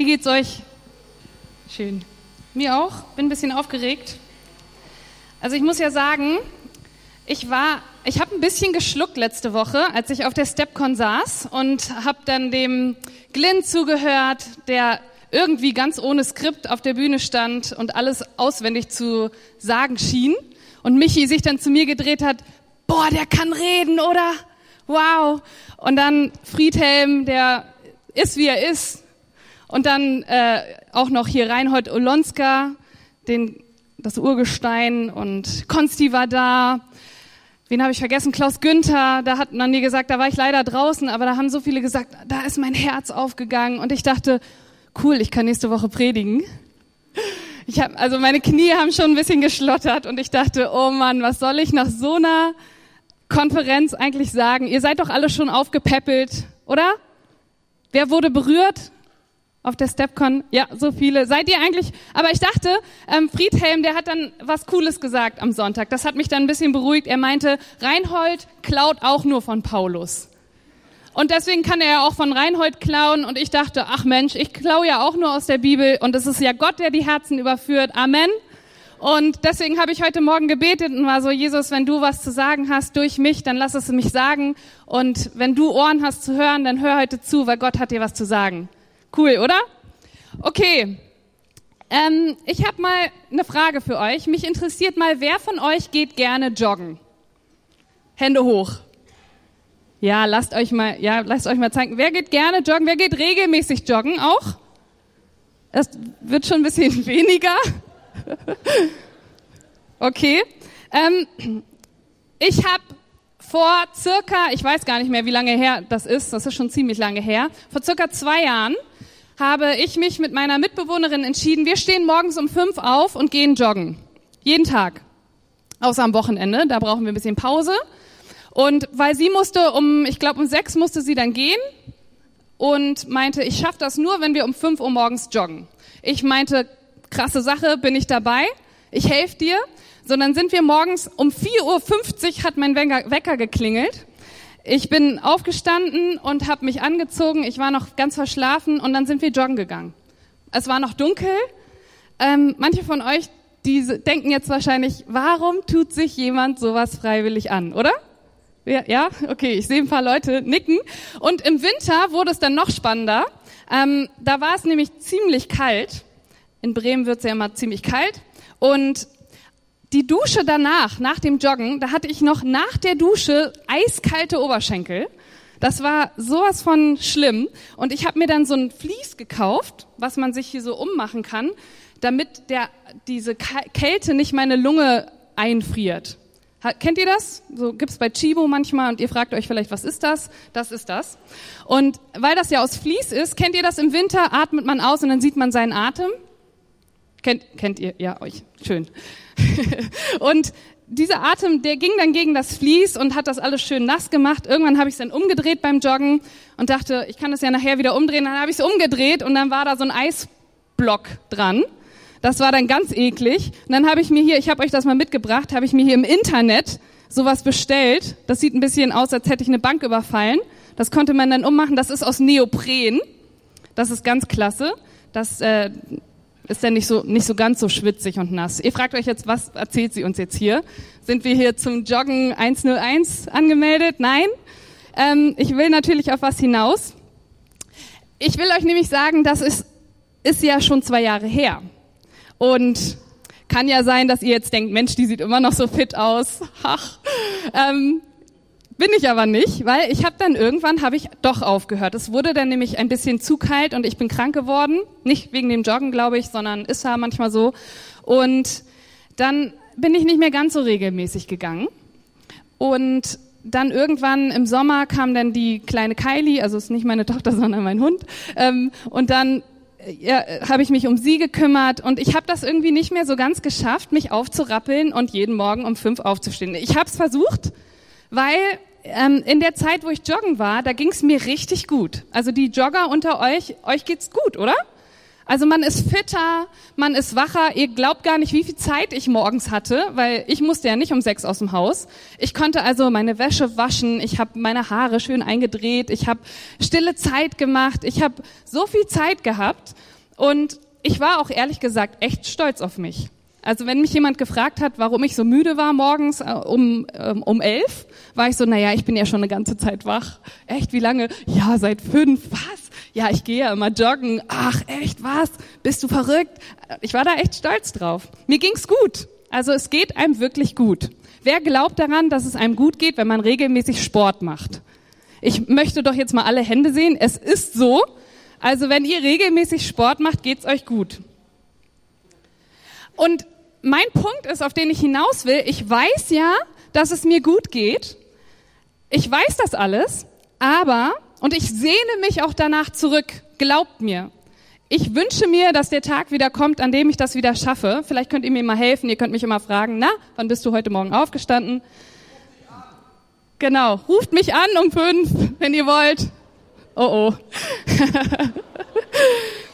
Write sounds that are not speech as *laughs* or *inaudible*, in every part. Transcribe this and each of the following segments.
Wie geht's euch? Schön. Mir auch. Bin ein bisschen aufgeregt. Also ich muss ja sagen, ich war, ich habe ein bisschen geschluckt letzte Woche, als ich auf der Stepcon saß und habe dann dem Glenn zugehört, der irgendwie ganz ohne Skript auf der Bühne stand und alles auswendig zu sagen schien. Und Michi sich dann zu mir gedreht hat, boah, der kann reden, oder? Wow. Und dann Friedhelm, der ist, wie er ist, und dann äh, auch noch hier Reinhold Olonska, den, das Urgestein und Konsti war da. Wen habe ich vergessen? Klaus Günther, da hat man mir gesagt, da war ich leider draußen, aber da haben so viele gesagt, da ist mein Herz aufgegangen und ich dachte, cool, ich kann nächste Woche predigen. Ich hab, also meine Knie haben schon ein bisschen geschlottert und ich dachte, oh Mann, was soll ich nach so einer Konferenz eigentlich sagen? Ihr seid doch alle schon aufgepäppelt, oder? Wer wurde berührt? Auf der Stepcon. Ja, so viele. Seid ihr eigentlich? Aber ich dachte, ähm, Friedhelm, der hat dann was Cooles gesagt am Sonntag. Das hat mich dann ein bisschen beruhigt. Er meinte, Reinhold klaut auch nur von Paulus. Und deswegen kann er ja auch von Reinhold klauen. Und ich dachte, ach Mensch, ich klaue ja auch nur aus der Bibel. Und es ist ja Gott, der die Herzen überführt. Amen. Und deswegen habe ich heute Morgen gebetet und war so, Jesus, wenn du was zu sagen hast durch mich, dann lass es mich sagen. Und wenn du Ohren hast zu hören, dann hör heute zu, weil Gott hat dir was zu sagen. Cool, oder? Okay. Ähm, ich habe mal eine Frage für euch. Mich interessiert mal, wer von euch geht gerne joggen? Hände hoch. Ja, lasst euch mal, ja, lasst euch mal zeigen. Wer geht gerne joggen? Wer geht regelmäßig joggen auch? Es wird schon ein bisschen *laughs* weniger. okay. Ähm, ich habe vor circa, ich weiß gar nicht mehr, wie lange her das ist, das ist schon ziemlich lange her, vor circa zwei Jahren habe ich mich mit meiner Mitbewohnerin entschieden, wir stehen morgens um fünf auf und gehen joggen. Jeden Tag. Außer am Wochenende, da brauchen wir ein bisschen Pause. Und weil sie musste um, ich glaube um sechs musste sie dann gehen und meinte, ich schaffe das nur, wenn wir um fünf Uhr morgens joggen. Ich meinte, krasse Sache, bin ich dabei, ich helfe dir. Sondern sind wir morgens um 4.50 Uhr hat mein Wecker geklingelt ich bin aufgestanden und habe mich angezogen. Ich war noch ganz verschlafen und dann sind wir joggen gegangen. Es war noch dunkel. Ähm, manche von euch, die denken jetzt wahrscheinlich, warum tut sich jemand sowas freiwillig an, oder? Ja, okay, ich sehe ein paar Leute nicken. Und im Winter wurde es dann noch spannender. Ähm, da war es nämlich ziemlich kalt. In Bremen wird es ja immer ziemlich kalt. Und die Dusche danach, nach dem Joggen, da hatte ich noch nach der Dusche eiskalte Oberschenkel. Das war sowas von schlimm. Und ich habe mir dann so ein Vlies gekauft, was man sich hier so ummachen kann, damit der, diese Kälte nicht meine Lunge einfriert. Kennt ihr das? So gibt's bei Chibo manchmal und ihr fragt euch vielleicht, was ist das? Das ist das. Und weil das ja aus Vlies ist, kennt ihr das im Winter? Atmet man aus und dann sieht man seinen Atem. Kennt, kennt ihr? Ja, euch. Schön. *laughs* und dieser Atem, der ging dann gegen das Vlies und hat das alles schön nass gemacht. Irgendwann habe ich es dann umgedreht beim Joggen und dachte, ich kann das ja nachher wieder umdrehen. Dann habe ich es umgedreht und dann war da so ein Eisblock dran. Das war dann ganz eklig. Und dann habe ich mir hier, ich habe euch das mal mitgebracht, habe ich mir hier im Internet sowas bestellt. Das sieht ein bisschen aus, als hätte ich eine Bank überfallen. Das konnte man dann ummachen. Das ist aus Neopren. Das ist ganz klasse. Das äh, ist ja nicht so, nicht so ganz so schwitzig und nass. Ihr fragt euch jetzt, was erzählt sie uns jetzt hier? Sind wir hier zum Joggen 101 angemeldet? Nein. Ähm, ich will natürlich auf was hinaus. Ich will euch nämlich sagen, das ist, ist ja schon zwei Jahre her. Und kann ja sein, dass ihr jetzt denkt, Mensch, die sieht immer noch so fit aus. *laughs* Ach. Ähm, bin ich aber nicht, weil ich habe dann irgendwann habe ich doch aufgehört. Es wurde dann nämlich ein bisschen zu kalt und ich bin krank geworden, nicht wegen dem Joggen, glaube ich, sondern ist ja manchmal so. Und dann bin ich nicht mehr ganz so regelmäßig gegangen. Und dann irgendwann im Sommer kam dann die kleine Kylie, also ist nicht meine *laughs* Tochter, sondern mein Hund. Ähm, und dann ja, habe ich mich um sie gekümmert und ich habe das irgendwie nicht mehr so ganz geschafft, mich aufzurappeln und jeden Morgen um fünf aufzustehen. Ich habe es versucht, weil ähm, in der Zeit, wo ich joggen war, da ging es mir richtig gut. Also die Jogger unter euch, euch geht's gut, oder? Also man ist fitter, man ist wacher. Ihr glaubt gar nicht, wie viel Zeit ich morgens hatte, weil ich musste ja nicht um sechs aus dem Haus. Ich konnte also meine Wäsche waschen, ich habe meine Haare schön eingedreht, ich habe stille Zeit gemacht, ich habe so viel Zeit gehabt und ich war auch ehrlich gesagt echt stolz auf mich. Also wenn mich jemand gefragt hat, warum ich so müde war morgens äh, um, ähm, um elf, war ich so, naja, ich bin ja schon eine ganze Zeit wach. Echt, wie lange? Ja, seit fünf. Was? Ja, ich gehe ja immer joggen. Ach, echt, was? Bist du verrückt? Ich war da echt stolz drauf. Mir ging's gut. Also es geht einem wirklich gut. Wer glaubt daran, dass es einem gut geht, wenn man regelmäßig Sport macht? Ich möchte doch jetzt mal alle Hände sehen. Es ist so. Also wenn ihr regelmäßig Sport macht, geht's euch gut. Und mein Punkt ist, auf den ich hinaus will, ich weiß ja, dass es mir gut geht. Ich weiß das alles, aber, und ich sehne mich auch danach zurück, glaubt mir. Ich wünsche mir, dass der Tag wieder kommt, an dem ich das wieder schaffe. Vielleicht könnt ihr mir mal helfen. Ihr könnt mich immer fragen, na, wann bist du heute Morgen aufgestanden? Genau, ruft mich an um fünf, wenn ihr wollt. Oh oh. *laughs*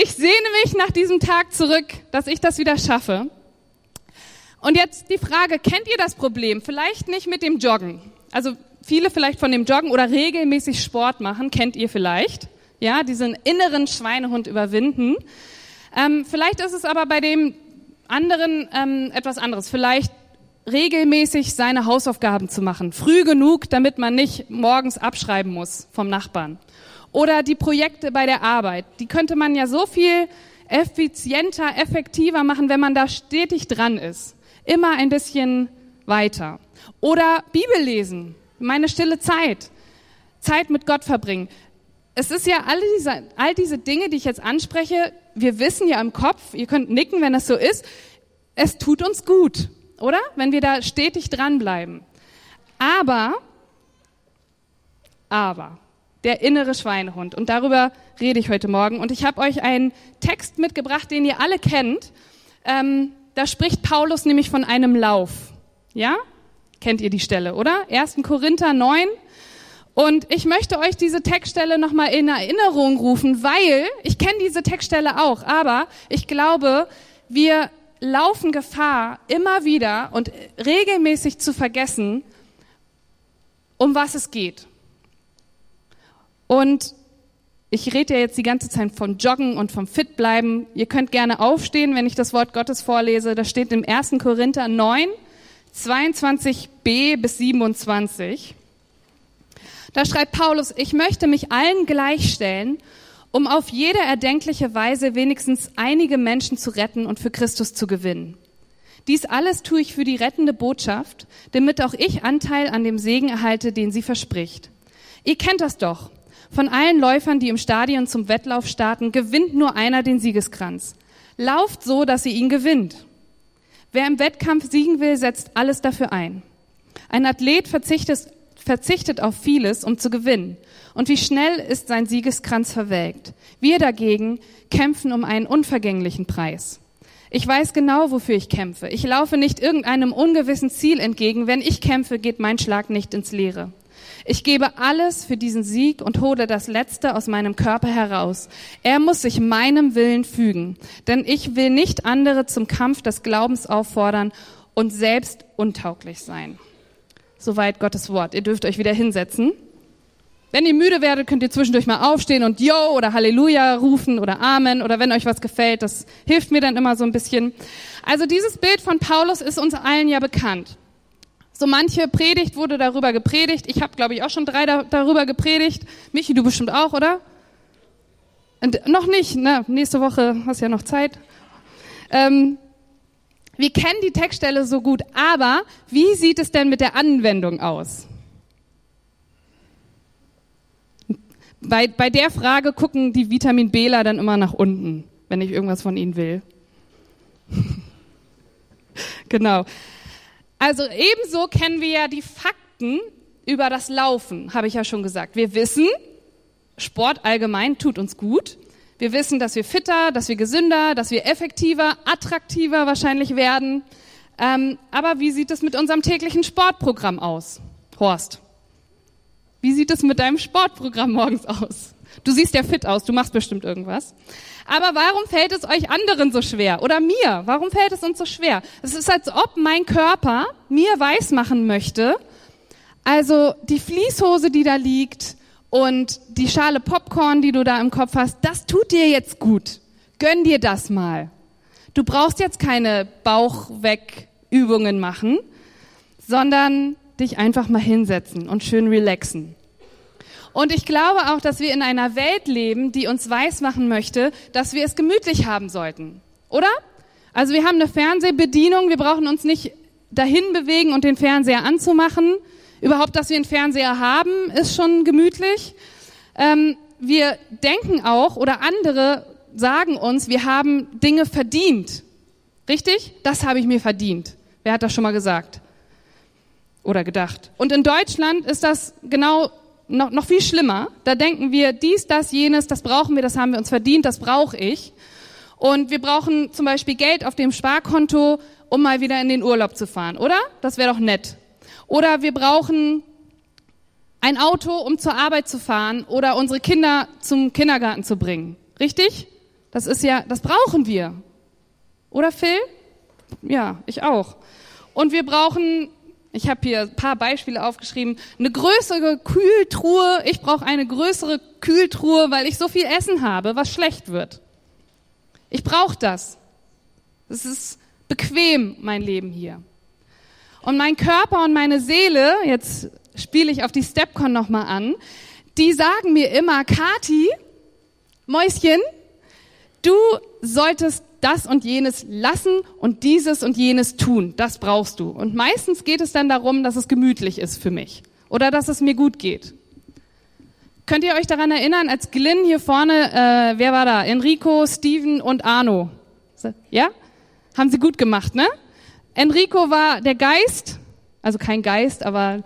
Ich sehne mich nach diesem Tag zurück, dass ich das wieder schaffe. Und jetzt die Frage, kennt ihr das Problem? Vielleicht nicht mit dem Joggen. Also viele vielleicht von dem Joggen oder regelmäßig Sport machen, kennt ihr vielleicht. Ja, diesen inneren Schweinehund überwinden. Ähm, vielleicht ist es aber bei dem anderen ähm, etwas anderes. Vielleicht regelmäßig seine Hausaufgaben zu machen. Früh genug, damit man nicht morgens abschreiben muss vom Nachbarn. Oder die Projekte bei der Arbeit. Die könnte man ja so viel effizienter, effektiver machen, wenn man da stetig dran ist. Immer ein bisschen weiter. Oder Bibel lesen. Meine stille Zeit. Zeit mit Gott verbringen. Es ist ja all diese, all diese Dinge, die ich jetzt anspreche, wir wissen ja im Kopf, ihr könnt nicken, wenn das so ist, es tut uns gut, oder? Wenn wir da stetig dranbleiben. Aber, aber, der innere Schweinehund. Und darüber rede ich heute Morgen. Und ich habe euch einen Text mitgebracht, den ihr alle kennt. Ähm, da spricht Paulus nämlich von einem Lauf. Ja? Kennt ihr die Stelle, oder? 1. Korinther 9. Und ich möchte euch diese Textstelle nochmal in Erinnerung rufen, weil ich kenne diese Textstelle auch, aber ich glaube, wir laufen Gefahr, immer wieder und regelmäßig zu vergessen, um was es geht. Und ich rede ja jetzt die ganze Zeit vom Joggen und vom Fitbleiben. Ihr könnt gerne aufstehen, wenn ich das Wort Gottes vorlese. Das steht im 1. Korinther 9, 22b bis 27. Da schreibt Paulus, ich möchte mich allen gleichstellen, um auf jede erdenkliche Weise wenigstens einige Menschen zu retten und für Christus zu gewinnen. Dies alles tue ich für die rettende Botschaft, damit auch ich Anteil an dem Segen erhalte, den sie verspricht. Ihr kennt das doch. Von allen Läufern, die im Stadion zum Wettlauf starten, gewinnt nur einer den Siegeskranz. Lauft so, dass ihr ihn gewinnt. Wer im Wettkampf siegen will, setzt alles dafür ein. Ein Athlet verzichtet, verzichtet auf vieles, um zu gewinnen. Und wie schnell ist sein Siegeskranz verwelkt. Wir dagegen kämpfen um einen unvergänglichen Preis. Ich weiß genau, wofür ich kämpfe. Ich laufe nicht irgendeinem ungewissen Ziel entgegen. Wenn ich kämpfe, geht mein Schlag nicht ins Leere. Ich gebe alles für diesen Sieg und hole das Letzte aus meinem Körper heraus. Er muss sich meinem Willen fügen, denn ich will nicht andere zum Kampf des Glaubens auffordern und selbst untauglich sein. Soweit Gottes Wort. Ihr dürft euch wieder hinsetzen. Wenn ihr müde werdet, könnt ihr zwischendurch mal aufstehen und Yo oder Halleluja rufen oder Amen oder wenn euch was gefällt, das hilft mir dann immer so ein bisschen. Also dieses Bild von Paulus ist uns allen ja bekannt. So manche Predigt wurde darüber gepredigt. Ich habe, glaube ich, auch schon drei da, darüber gepredigt. Michi, du bestimmt auch, oder? Und noch nicht, ne? Nächste Woche hast ja noch Zeit. Ähm, wir kennen die Textstelle so gut, aber wie sieht es denn mit der Anwendung aus? Bei, bei der Frage gucken die Vitamin Bler dann immer nach unten, wenn ich irgendwas von ihnen will. *laughs* genau. Also ebenso kennen wir ja die Fakten über das Laufen, habe ich ja schon gesagt. Wir wissen, Sport allgemein tut uns gut. Wir wissen, dass wir fitter, dass wir gesünder, dass wir effektiver, attraktiver wahrscheinlich werden. Ähm, aber wie sieht es mit unserem täglichen Sportprogramm aus? Horst, wie sieht es mit deinem Sportprogramm morgens aus? Du siehst ja fit aus, du machst bestimmt irgendwas. Aber warum fällt es euch anderen so schwer? Oder mir? Warum fällt es uns so schwer? Es ist, als ob mein Körper mir weismachen möchte, also die Fließhose, die da liegt und die Schale Popcorn, die du da im Kopf hast, das tut dir jetzt gut. Gönn dir das mal. Du brauchst jetzt keine Bauchwegübungen machen, sondern dich einfach mal hinsetzen und schön relaxen. Und ich glaube auch, dass wir in einer Welt leben, die uns weismachen möchte, dass wir es gemütlich haben sollten. Oder? Also wir haben eine Fernsehbedienung, wir brauchen uns nicht dahin bewegen und den Fernseher anzumachen. Überhaupt, dass wir einen Fernseher haben, ist schon gemütlich. Ähm, wir denken auch, oder andere sagen uns, wir haben Dinge verdient. Richtig? Das habe ich mir verdient. Wer hat das schon mal gesagt? Oder gedacht? Und in Deutschland ist das genau noch, noch viel schlimmer. Da denken wir, dies, das, jenes, das brauchen wir, das haben wir uns verdient, das brauche ich. Und wir brauchen zum Beispiel Geld auf dem Sparkonto, um mal wieder in den Urlaub zu fahren, oder? Das wäre doch nett. Oder wir brauchen ein Auto, um zur Arbeit zu fahren oder unsere Kinder zum Kindergarten zu bringen. Richtig? Das ist ja, das brauchen wir. Oder Phil? Ja, ich auch. Und wir brauchen ich habe hier ein paar Beispiele aufgeschrieben. Eine größere Kühltruhe. Ich brauche eine größere Kühltruhe, weil ich so viel Essen habe, was schlecht wird. Ich brauche das. Es ist bequem, mein Leben hier. Und mein Körper und meine Seele, jetzt spiele ich auf die Stepcon nochmal an, die sagen mir immer, Kati, Mäuschen, du solltest das und jenes lassen und dieses und jenes tun. Das brauchst du. Und meistens geht es dann darum, dass es gemütlich ist für mich oder dass es mir gut geht. Könnt ihr euch daran erinnern, als Glyn hier vorne, äh, wer war da? Enrico, Steven und Arno. Ja? Haben sie gut gemacht, ne? Enrico war der Geist, also kein Geist, aber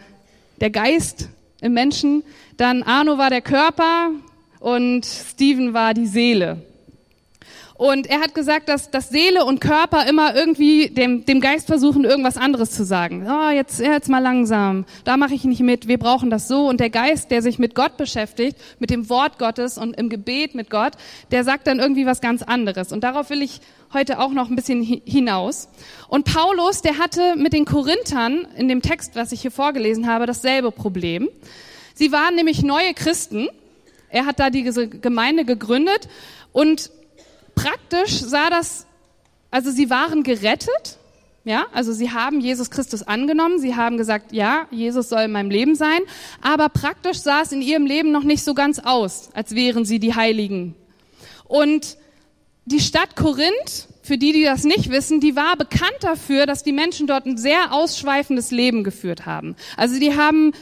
der Geist im Menschen. Dann Arno war der Körper und Steven war die Seele. Und er hat gesagt, dass, dass Seele und Körper immer irgendwie dem, dem Geist versuchen, irgendwas anderes zu sagen. Oh, jetzt, jetzt mal langsam. Da mache ich nicht mit. Wir brauchen das so. Und der Geist, der sich mit Gott beschäftigt, mit dem Wort Gottes und im Gebet mit Gott, der sagt dann irgendwie was ganz anderes. Und darauf will ich heute auch noch ein bisschen hinaus. Und Paulus, der hatte mit den Korinthern in dem Text, was ich hier vorgelesen habe, dasselbe Problem. Sie waren nämlich neue Christen. Er hat da diese Gemeinde gegründet und praktisch sah das, also sie waren gerettet, ja, also sie haben Jesus Christus angenommen, sie haben gesagt, ja, Jesus soll in meinem Leben sein, aber praktisch sah es in ihrem Leben noch nicht so ganz aus, als wären sie die Heiligen. Und die Stadt Korinth, für die, die das nicht wissen, die war bekannt dafür, dass die Menschen dort ein sehr ausschweifendes Leben geführt haben. Also die haben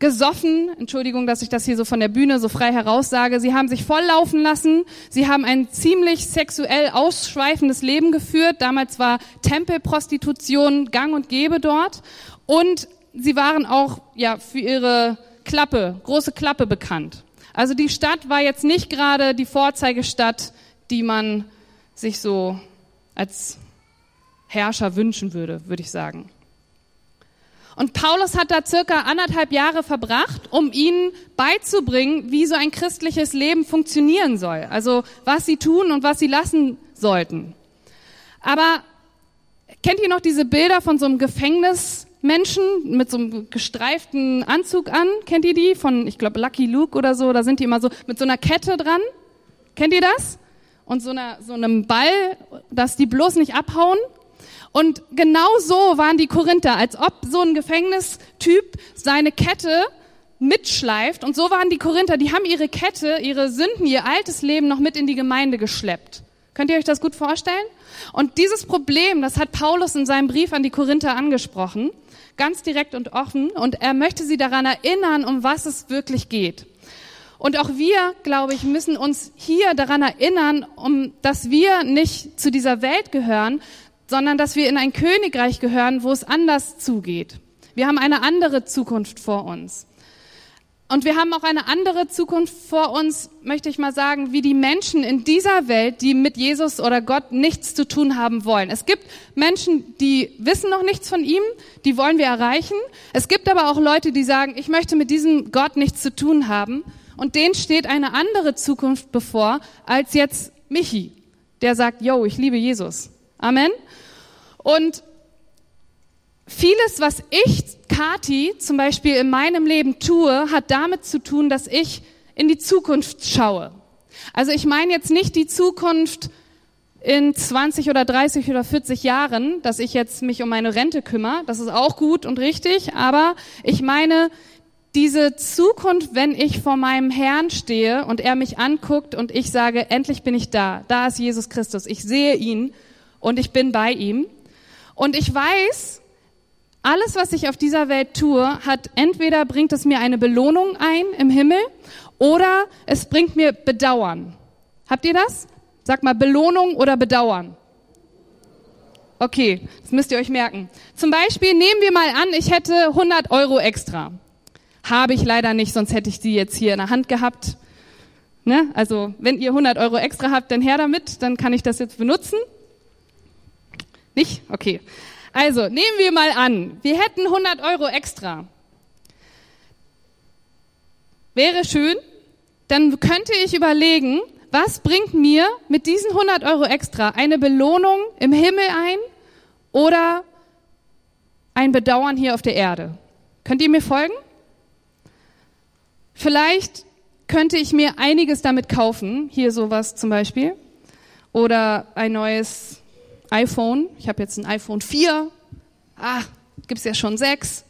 gesoffen, Entschuldigung, dass ich das hier so von der Bühne so frei heraussage, sie haben sich volllaufen lassen, sie haben ein ziemlich sexuell ausschweifendes Leben geführt, damals war Tempelprostitution gang und gäbe dort und sie waren auch ja für ihre Klappe, große Klappe bekannt. Also die Stadt war jetzt nicht gerade die Vorzeigestadt, die man sich so als Herrscher wünschen würde, würde ich sagen. Und Paulus hat da circa anderthalb Jahre verbracht, um ihnen beizubringen, wie so ein christliches Leben funktionieren soll. Also was sie tun und was sie lassen sollten. Aber kennt ihr noch diese Bilder von so einem Gefängnismenschen mit so einem gestreiften Anzug an? Kennt ihr die? Von, ich glaube, Lucky Luke oder so. Da sind die immer so mit so einer Kette dran. Kennt ihr das? Und so, einer, so einem Ball, dass die bloß nicht abhauen. Und genau so waren die Korinther, als ob so ein Gefängnistyp seine Kette mitschleift. Und so waren die Korinther, die haben ihre Kette, ihre Sünden, ihr altes Leben noch mit in die Gemeinde geschleppt. Könnt ihr euch das gut vorstellen? Und dieses Problem, das hat Paulus in seinem Brief an die Korinther angesprochen, ganz direkt und offen. Und er möchte sie daran erinnern, um was es wirklich geht. Und auch wir, glaube ich, müssen uns hier daran erinnern, um, dass wir nicht zu dieser Welt gehören, sondern dass wir in ein Königreich gehören, wo es anders zugeht. Wir haben eine andere Zukunft vor uns. Und wir haben auch eine andere Zukunft vor uns, möchte ich mal sagen, wie die Menschen in dieser Welt, die mit Jesus oder Gott nichts zu tun haben wollen. Es gibt Menschen, die wissen noch nichts von ihm, die wollen wir erreichen. Es gibt aber auch Leute, die sagen, ich möchte mit diesem Gott nichts zu tun haben und denen steht eine andere Zukunft bevor als jetzt Michi, der sagt, yo, ich liebe Jesus. Amen. Und vieles, was ich, Kati, zum Beispiel in meinem Leben tue, hat damit zu tun, dass ich in die Zukunft schaue. Also ich meine jetzt nicht die Zukunft in 20 oder 30 oder 40 Jahren, dass ich jetzt mich um meine Rente kümmere. Das ist auch gut und richtig, aber ich meine diese Zukunft, wenn ich vor meinem Herrn stehe und er mich anguckt und ich sage, endlich bin ich da. Da ist Jesus Christus. Ich sehe ihn und ich bin bei ihm. Und ich weiß, alles, was ich auf dieser Welt tue, hat entweder bringt es mir eine Belohnung ein im Himmel oder es bringt mir Bedauern. Habt ihr das? Sag mal Belohnung oder Bedauern. Okay, das müsst ihr euch merken. Zum Beispiel nehmen wir mal an, ich hätte 100 Euro extra. Habe ich leider nicht, sonst hätte ich die jetzt hier in der Hand gehabt. Ne? Also wenn ihr 100 Euro extra habt, dann her damit, dann kann ich das jetzt benutzen. Nicht? Okay. Also nehmen wir mal an, wir hätten 100 Euro extra. Wäre schön, dann könnte ich überlegen, was bringt mir mit diesen 100 Euro extra eine Belohnung im Himmel ein oder ein Bedauern hier auf der Erde? Könnt ihr mir folgen? Vielleicht könnte ich mir einiges damit kaufen, hier sowas zum Beispiel, oder ein neues iPhone. Ich habe jetzt ein iPhone 4. Ah, gibt's ja schon sechs.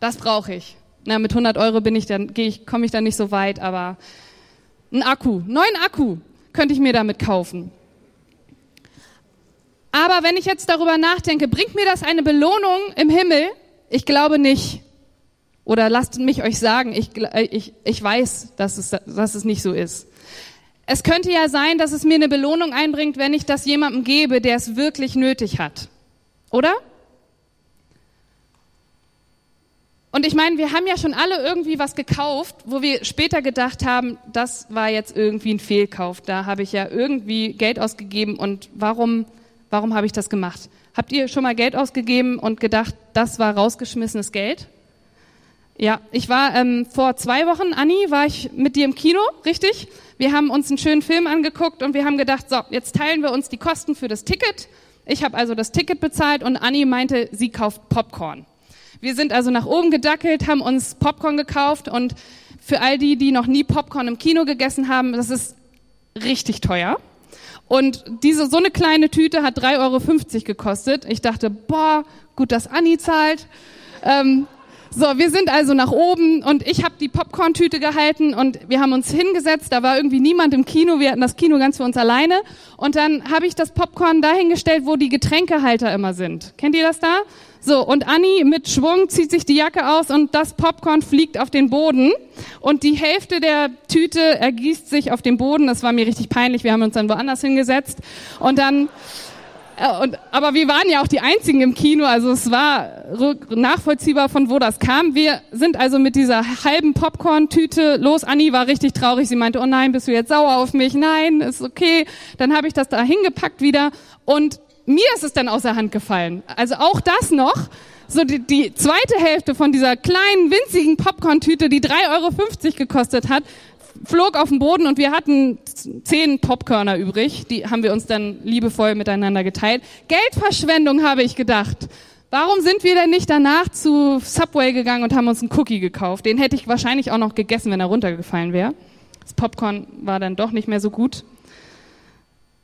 Das brauche ich. Na, mit 100 Euro bin ich dann, ich, komme ich dann nicht so weit, aber ein Akku, neuen Akku könnte ich mir damit kaufen. Aber wenn ich jetzt darüber nachdenke, bringt mir das eine Belohnung im Himmel? Ich glaube nicht. Oder lasst mich euch sagen, ich, ich, ich weiß, dass es, dass es nicht so ist. Es könnte ja sein, dass es mir eine Belohnung einbringt, wenn ich das jemandem gebe, der es wirklich nötig hat. Oder? Und ich meine, wir haben ja schon alle irgendwie was gekauft, wo wir später gedacht haben, das war jetzt irgendwie ein Fehlkauf. Da habe ich ja irgendwie Geld ausgegeben und warum, warum habe ich das gemacht? Habt ihr schon mal Geld ausgegeben und gedacht, das war rausgeschmissenes Geld? Ja, ich war ähm, vor zwei Wochen, Anni, war ich mit dir im Kino, richtig? Wir haben uns einen schönen Film angeguckt und wir haben gedacht, so, jetzt teilen wir uns die Kosten für das Ticket. Ich habe also das Ticket bezahlt und Anni meinte, sie kauft Popcorn. Wir sind also nach oben gedackelt, haben uns Popcorn gekauft und für all die, die noch nie Popcorn im Kino gegessen haben, das ist richtig teuer. Und diese, so eine kleine Tüte hat 3,50 Euro gekostet. Ich dachte, boah, gut, dass Anni zahlt. Ähm, so, wir sind also nach oben und ich habe die Popcorn-Tüte gehalten und wir haben uns hingesetzt. Da war irgendwie niemand im Kino. Wir hatten das Kino ganz für uns alleine. Und dann habe ich das Popcorn dahingestellt, wo die Getränkehalter immer sind. Kennt ihr das da? So, und Anni mit Schwung zieht sich die Jacke aus und das Popcorn fliegt auf den Boden. Und die Hälfte der Tüte ergießt sich auf den Boden. Das war mir richtig peinlich. Wir haben uns dann woanders hingesetzt. Und dann, und, aber wir waren ja auch die einzigen im Kino, also es war nachvollziehbar, von wo das kam. Wir sind also mit dieser halben Popcorn-Tüte los. Anni war richtig traurig. Sie meinte, oh nein, bist du jetzt sauer auf mich? Nein, ist okay. Dann habe ich das da hingepackt wieder und mir ist es dann aus der Hand gefallen. Also auch das noch. So die, die zweite Hälfte von dieser kleinen, winzigen Popcorn-Tüte, die 3,50 Euro gekostet hat, flog auf den Boden und wir hatten zehn Popcorner übrig. Die haben wir uns dann liebevoll miteinander geteilt. Geldverschwendung, habe ich gedacht. Warum sind wir denn nicht danach zu Subway gegangen und haben uns einen Cookie gekauft? Den hätte ich wahrscheinlich auch noch gegessen, wenn er runtergefallen wäre. Das Popcorn war dann doch nicht mehr so gut.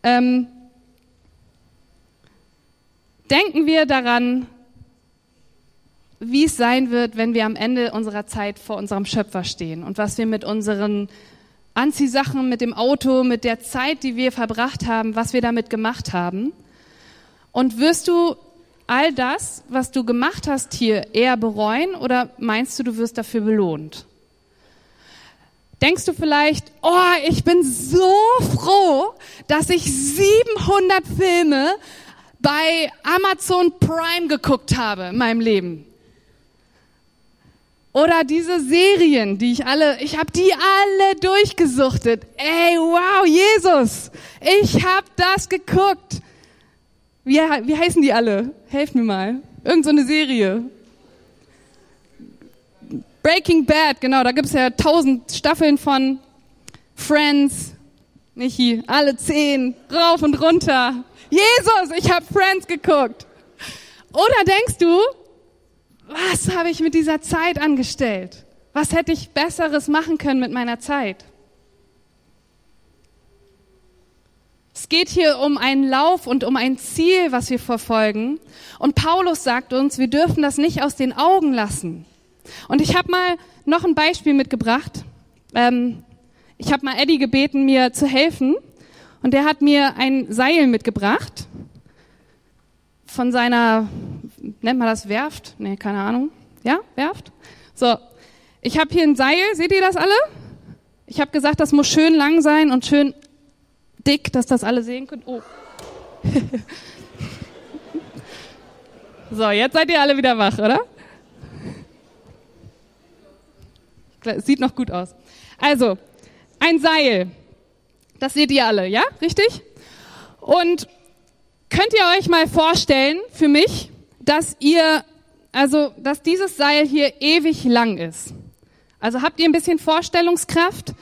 Ähm, denken wir daran, wie es sein wird, wenn wir am Ende unserer Zeit vor unserem Schöpfer stehen und was wir mit unseren Anziehsachen, mit dem Auto, mit der Zeit, die wir verbracht haben, was wir damit gemacht haben. Und wirst du all das, was du gemacht hast hier, eher bereuen oder meinst du, du wirst dafür belohnt? Denkst du vielleicht, oh, ich bin so froh, dass ich 700 Filme bei Amazon Prime geguckt habe in meinem Leben. Oder diese Serien, die ich alle, ich habe die alle durchgesuchtet. Ey, wow, Jesus, ich habe das geguckt. Wie, wie heißen die alle? Helft mir mal. Irgend so eine Serie. Breaking Bad, genau, da gibt's ja tausend Staffeln von. Friends, Michi, alle zehn, rauf und runter. Jesus, ich habe Friends geguckt. Oder denkst du, was habe ich mit dieser Zeit angestellt? Was hätte ich Besseres machen können mit meiner Zeit? Es geht hier um einen Lauf und um ein Ziel, was wir verfolgen. Und Paulus sagt uns, wir dürfen das nicht aus den Augen lassen. Und ich habe mal noch ein Beispiel mitgebracht. Ähm, ich habe mal Eddie gebeten, mir zu helfen. Und der hat mir ein Seil mitgebracht von seiner, nennt man das Werft? Nee, keine Ahnung. Ja, Werft? So, ich habe hier ein Seil, seht ihr das alle? Ich habe gesagt, das muss schön lang sein und schön dick, dass das alle sehen können. Oh. *laughs* so, jetzt seid ihr alle wieder wach, oder? Sieht noch gut aus. Also, ein Seil. Das seht ihr alle, ja? Richtig? Und könnt ihr euch mal vorstellen, für mich, dass ihr, also, dass dieses Seil hier ewig lang ist? Also habt ihr ein bisschen Vorstellungskraft?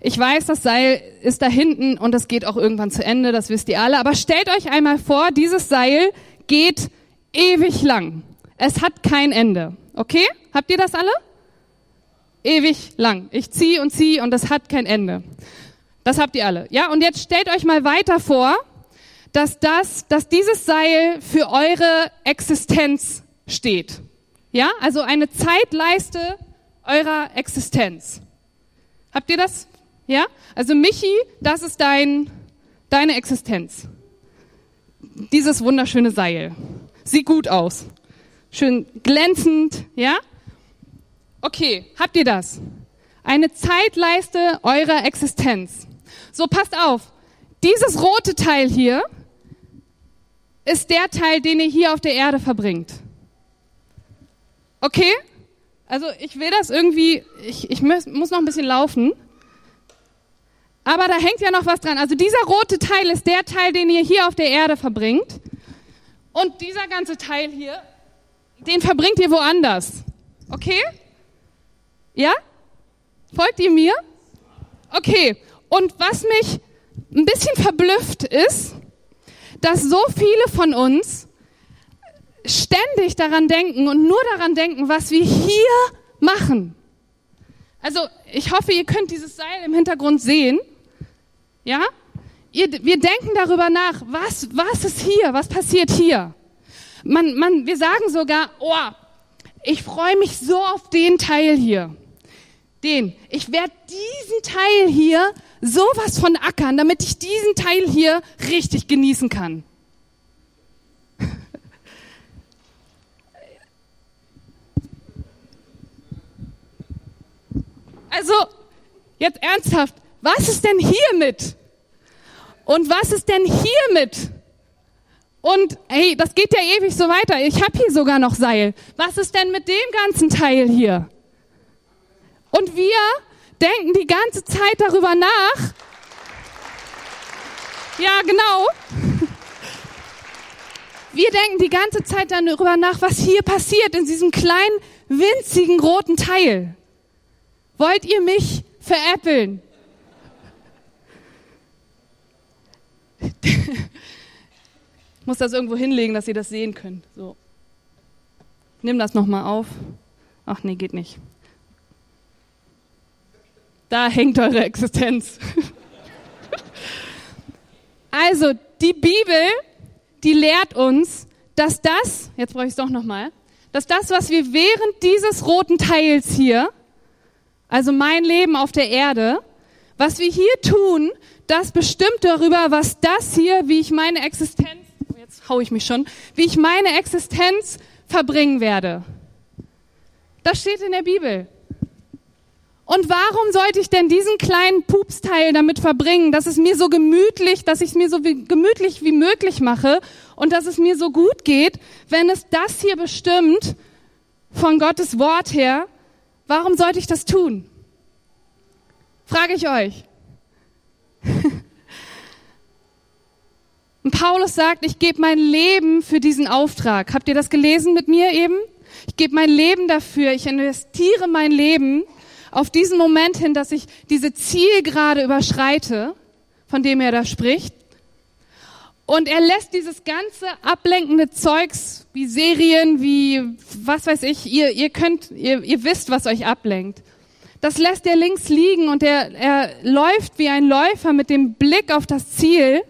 Ich weiß, das Seil ist da hinten und es geht auch irgendwann zu Ende, das wisst ihr alle. Aber stellt euch einmal vor, dieses Seil geht ewig lang. Es hat kein Ende. Okay? Habt ihr das alle? Ewig lang. Ich ziehe und ziehe und es hat kein Ende. Das habt ihr alle. Ja? Und jetzt stellt euch mal weiter vor, dass das, dass dieses Seil für eure Existenz steht. Ja? Also eine Zeitleiste eurer Existenz. Habt ihr das? Ja? Also Michi, das ist dein, deine Existenz. Dieses wunderschöne Seil. Sieht gut aus. Schön glänzend, ja? Okay, habt ihr das? Eine Zeitleiste eurer Existenz. So, passt auf. Dieses rote Teil hier ist der Teil, den ihr hier auf der Erde verbringt. Okay? Also ich will das irgendwie, ich, ich muss noch ein bisschen laufen. Aber da hängt ja noch was dran. Also dieser rote Teil ist der Teil, den ihr hier auf der Erde verbringt. Und dieser ganze Teil hier, den verbringt ihr woanders. Okay? Ja? Folgt ihr mir? Okay. Und was mich ein bisschen verblüfft ist, dass so viele von uns ständig daran denken und nur daran denken, was wir hier machen. Also ich hoffe, ihr könnt dieses Seil im Hintergrund sehen. Ja? Ihr, wir denken darüber nach, was, was ist hier, was passiert hier. Man, man, wir sagen sogar, oh, ich freue mich so auf den Teil hier. Den. Ich werde diesen Teil hier sowas von ackern, damit ich diesen Teil hier richtig genießen kann. *laughs* Also, jetzt ernsthaft, was ist denn hiermit? Und was ist denn hiermit? Und hey, das geht ja ewig so weiter. Ich habe hier sogar noch Seil. Was ist denn mit dem ganzen Teil hier? Und wir denken die ganze Zeit darüber nach. Ja, genau. Wir denken die ganze Zeit darüber nach, was hier passiert in diesem kleinen, winzigen roten Teil. Wollt ihr mich veräppeln? ich muss das irgendwo hinlegen, dass ihr das sehen könnt. So. Nimm das nochmal auf. Ach nee, geht nicht. Da hängt eure Existenz. also, die Bibel, die lehrt uns, dass das, jetzt brauche ich es doch nochmal, dass das, was wir während dieses roten Teils hier also mein Leben auf der Erde, was wir hier tun, das bestimmt darüber, was das hier, wie ich meine Existenz, oh, jetzt hau ich mich schon, wie ich meine Existenz verbringen werde. Das steht in der Bibel. Und warum sollte ich denn diesen kleinen Pupsteil damit verbringen, dass es mir so gemütlich, dass ich es mir so gemütlich wie möglich mache und dass es mir so gut geht, wenn es das hier bestimmt von Gottes Wort her, Warum sollte ich das tun? Frage ich euch. *laughs* Und Paulus sagt, ich gebe mein Leben für diesen Auftrag. Habt ihr das gelesen mit mir eben? Ich gebe mein Leben dafür. Ich investiere mein Leben auf diesen Moment hin, dass ich diese Zielgerade überschreite, von dem er da spricht. Und er lässt dieses ganze ablenkende Zeugs, wie Serien, wie was weiß ich, ihr, ihr könnt, ihr, ihr wisst, was euch ablenkt. Das lässt er links liegen und er, er läuft wie ein Läufer mit dem Blick auf das Ziel,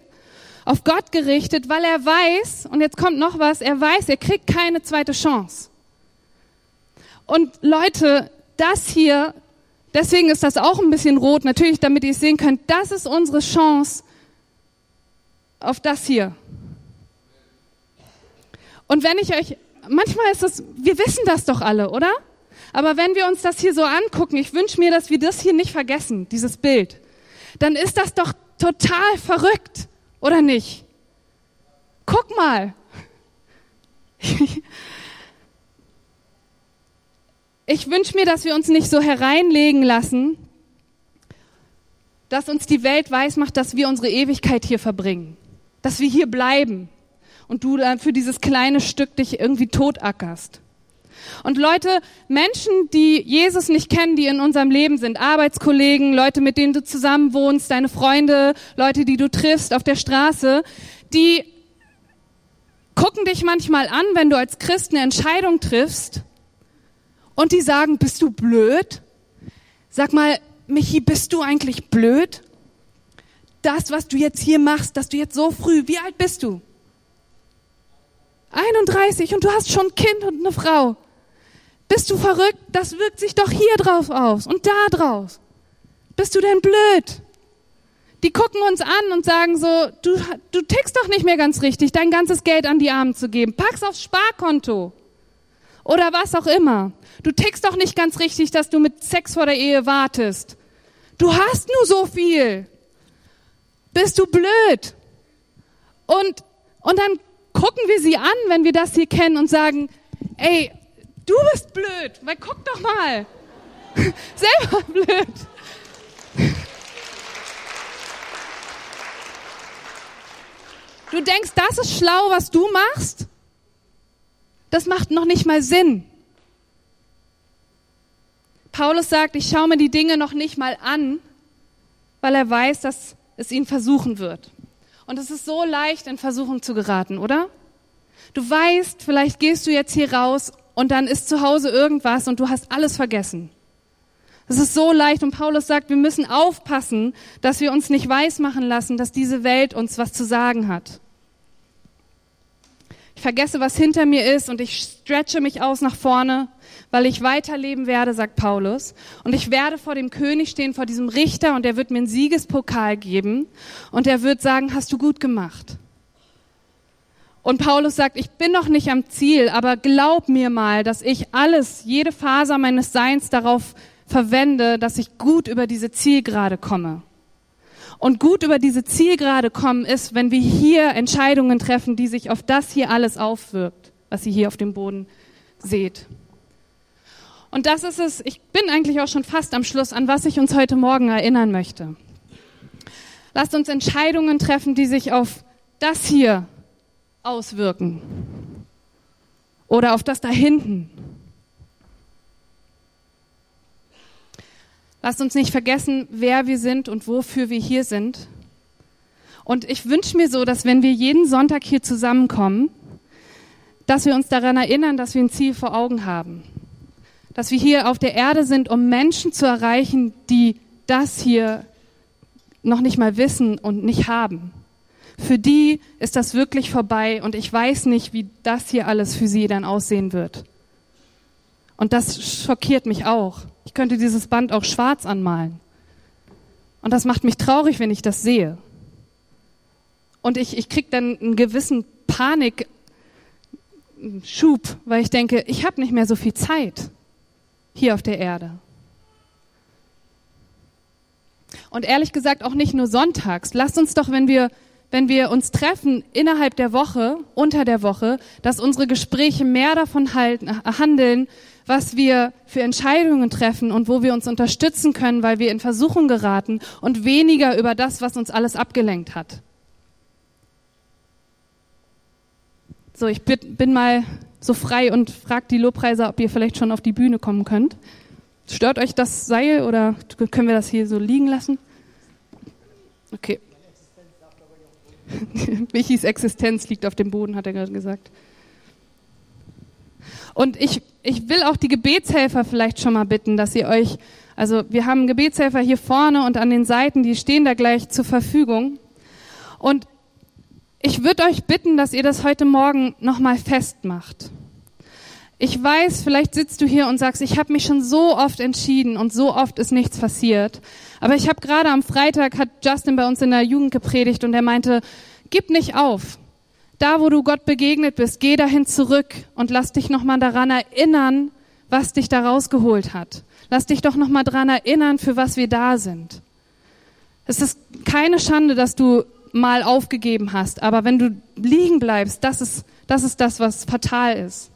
auf Gott gerichtet, weil er weiß, und jetzt kommt noch was, er weiß, er kriegt keine zweite Chance. Und Leute, das hier, deswegen ist das auch ein bisschen rot, natürlich, damit ihr es sehen könnt, das ist unsere Chance auf das hier. Und wenn ich euch, manchmal ist es, wir wissen das doch alle, oder? Aber wenn wir uns das hier so angucken, ich wünsche mir, dass wir das hier nicht vergessen, dieses Bild, dann ist das doch total verrückt, oder nicht? Guck mal. Ich wünsche mir, dass wir uns nicht so hereinlegen lassen, dass uns die Welt weismacht, dass wir unsere Ewigkeit hier verbringen, dass wir hier bleiben und du dann für dieses kleine Stück dich irgendwie totackerst. Und Leute, Menschen, die Jesus nicht kennen, die in unserem Leben sind, Arbeitskollegen, Leute, mit denen du zusammen wohnst, deine Freunde, Leute, die du triffst auf der Straße, die gucken dich manchmal an, wenn du als Christ eine Entscheidung triffst und die sagen, bist du blöd? Sag mal, Michi, bist du eigentlich blöd? Das, was du jetzt hier machst, dass du jetzt so früh, wie alt bist du? 31 und du hast schon ein Kind und eine Frau. Bist du verrückt? Das wirkt sich doch hier drauf aus und da drauf. Bist du denn blöd? Die gucken uns an und sagen so, du, du tickst doch nicht mehr ganz richtig, dein ganzes Geld an die Armen zu geben. Pack's aufs Sparkonto. Oder was auch immer. Du tickst doch nicht ganz richtig, dass du mit Sex vor der Ehe wartest. Du hast nur so viel. Bist du blöd? Und, und dann gucken wir sie an, wenn wir das hier kennen und sagen, ey, Du bist blöd, weil guck doch mal. *laughs* Selber blöd. Du denkst, das ist schlau, was du machst? Das macht noch nicht mal Sinn. Paulus sagt, ich schaue mir die Dinge noch nicht mal an, weil er weiß, dass es ihn versuchen wird. Und es ist so leicht, in Versuchung zu geraten, oder? Du weißt, vielleicht gehst du jetzt hier raus und dann ist zu Hause irgendwas und du hast alles vergessen. Es ist so leicht und Paulus sagt, wir müssen aufpassen, dass wir uns nicht weismachen lassen, dass diese Welt uns was zu sagen hat. Vergesse, was hinter mir ist und ich stretche mich aus nach vorne, weil ich weiterleben werde, sagt Paulus. Und ich werde vor dem König stehen, vor diesem Richter und er wird mir einen Siegespokal geben und er wird sagen, hast du gut gemacht. Und Paulus sagt, ich bin noch nicht am Ziel, aber glaub mir mal, dass ich alles, jede Faser meines Seins darauf verwende, dass ich gut über diese Zielgerade komme. Und gut über diese Zielgerade kommen ist, wenn wir hier Entscheidungen treffen, die sich auf das hier alles aufwirkt, was ihr hier auf dem Boden seht. Und das ist es, ich bin eigentlich auch schon fast am Schluss, an was ich uns heute Morgen erinnern möchte. Lasst uns Entscheidungen treffen, die sich auf das hier auswirken. Oder auf das da hinten. Lasst uns nicht vergessen, wer wir sind und wofür wir hier sind. Und ich wünsche mir so, dass wenn wir jeden Sonntag hier zusammenkommen, dass wir uns daran erinnern, dass wir ein Ziel vor Augen haben. Dass wir hier auf der Erde sind, um Menschen zu erreichen, die das hier noch nicht mal wissen und nicht haben. Für die ist das wirklich vorbei und ich weiß nicht, wie das hier alles für sie dann aussehen wird. Und das schockiert mich auch. Ich könnte dieses Band auch schwarz anmalen. Und das macht mich traurig, wenn ich das sehe. Und ich, ich krieg dann einen gewissen Panikschub, weil ich denke, ich habe nicht mehr so viel Zeit hier auf der Erde. Und ehrlich gesagt auch nicht nur sonntags. Lasst uns doch, wenn wir wenn wir uns treffen innerhalb der Woche, unter der Woche, dass unsere Gespräche mehr davon halten, handeln, was wir für Entscheidungen treffen und wo wir uns unterstützen können, weil wir in Versuchung geraten und weniger über das, was uns alles abgelenkt hat. So, ich bin mal so frei und frage die Lobpreiser, ob ihr vielleicht schon auf die Bühne kommen könnt. Stört euch das Seil oder können wir das hier so liegen lassen? Okay. *laughs* Michis Existenz liegt auf dem Boden, hat er gerade gesagt. Und ich, ich will auch die Gebetshelfer vielleicht schon mal bitten, dass ihr euch, also wir haben Gebetshelfer hier vorne und an den Seiten, die stehen da gleich zur Verfügung. Und ich würde euch bitten, dass ihr das heute Morgen nochmal festmacht. Ich weiß, vielleicht sitzt du hier und sagst, ich habe mich schon so oft entschieden und so oft ist nichts passiert. Aber ich habe gerade am Freitag, hat Justin bei uns in der Jugend gepredigt und er meinte, gib nicht auf. Da, wo du Gott begegnet bist, geh dahin zurück und lass dich nochmal daran erinnern, was dich da rausgeholt hat. Lass dich doch nochmal daran erinnern, für was wir da sind. Es ist keine Schande, dass du mal aufgegeben hast, aber wenn du liegen bleibst, das ist das, ist das was fatal ist.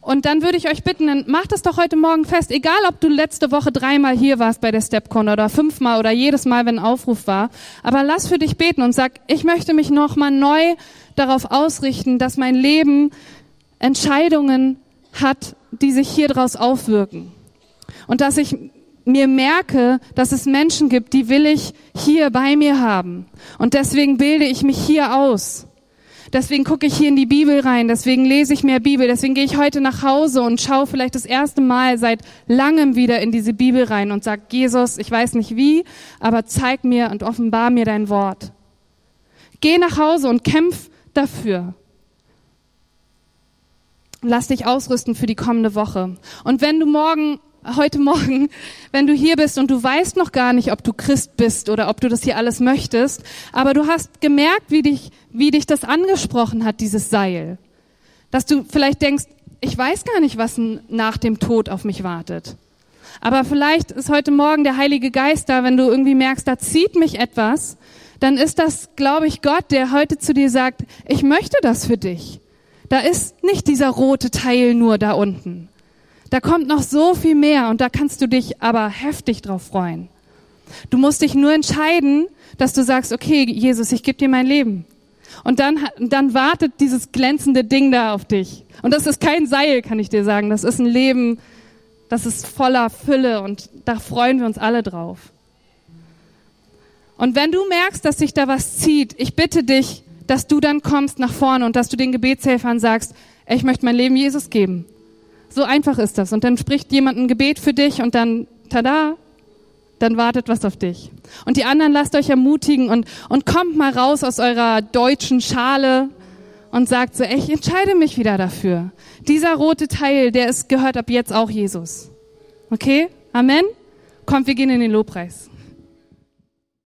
Und dann würde ich euch bitten, dann macht es doch heute Morgen fest, egal ob du letzte Woche dreimal hier warst bei der Stepcon oder fünfmal oder jedes Mal, wenn ein Aufruf war, aber lass für dich beten und sag, ich möchte mich nochmal neu darauf ausrichten, dass mein Leben Entscheidungen hat, die sich hier draus aufwirken. Und dass ich mir merke, dass es Menschen gibt, die will ich hier bei mir haben. Und deswegen bilde ich mich hier aus. Deswegen gucke ich hier in die Bibel rein, deswegen lese ich mehr Bibel, deswegen gehe ich heute nach Hause und schaue vielleicht das erste Mal seit langem wieder in diese Bibel rein und sage, Jesus, ich weiß nicht wie, aber zeig mir und offenbar mir dein Wort. Geh nach Hause und kämpf dafür. Lass dich ausrüsten für die kommende Woche. Und wenn du morgen heute Morgen, wenn du hier bist und du weißt noch gar nicht, ob du Christ bist oder ob du das hier alles möchtest, aber du hast gemerkt, wie dich, wie dich das angesprochen hat, dieses Seil. Dass du vielleicht denkst, ich weiß gar nicht, was nach dem Tod auf mich wartet. Aber vielleicht ist heute Morgen der Heilige Geist da, wenn du irgendwie merkst, da zieht mich etwas, dann ist das, glaube ich, Gott, der heute zu dir sagt, ich möchte das für dich. Da ist nicht dieser rote Teil nur da unten. Da kommt noch so viel mehr und da kannst du dich aber heftig drauf freuen. Du musst dich nur entscheiden, dass du sagst, okay, Jesus, ich gebe dir mein Leben. Und dann, dann wartet dieses glänzende Ding da auf dich. Und das ist kein Seil, kann ich dir sagen. Das ist ein Leben, das ist voller Fülle und da freuen wir uns alle drauf. Und wenn du merkst, dass sich da was zieht, ich bitte dich, dass du dann kommst nach vorne und dass du den Gebetshelfern sagst, ich möchte mein Leben Jesus geben. So einfach ist das. Und dann spricht jemand ein Gebet für dich und dann, tada, dann wartet was auf dich. Und die anderen lasst euch ermutigen und, und kommt mal raus aus eurer deutschen Schale und sagt so, ich entscheide mich wieder dafür. Dieser rote Teil, der ist, gehört ab jetzt auch Jesus. Okay? Amen? Kommt, wir gehen in den Lobpreis.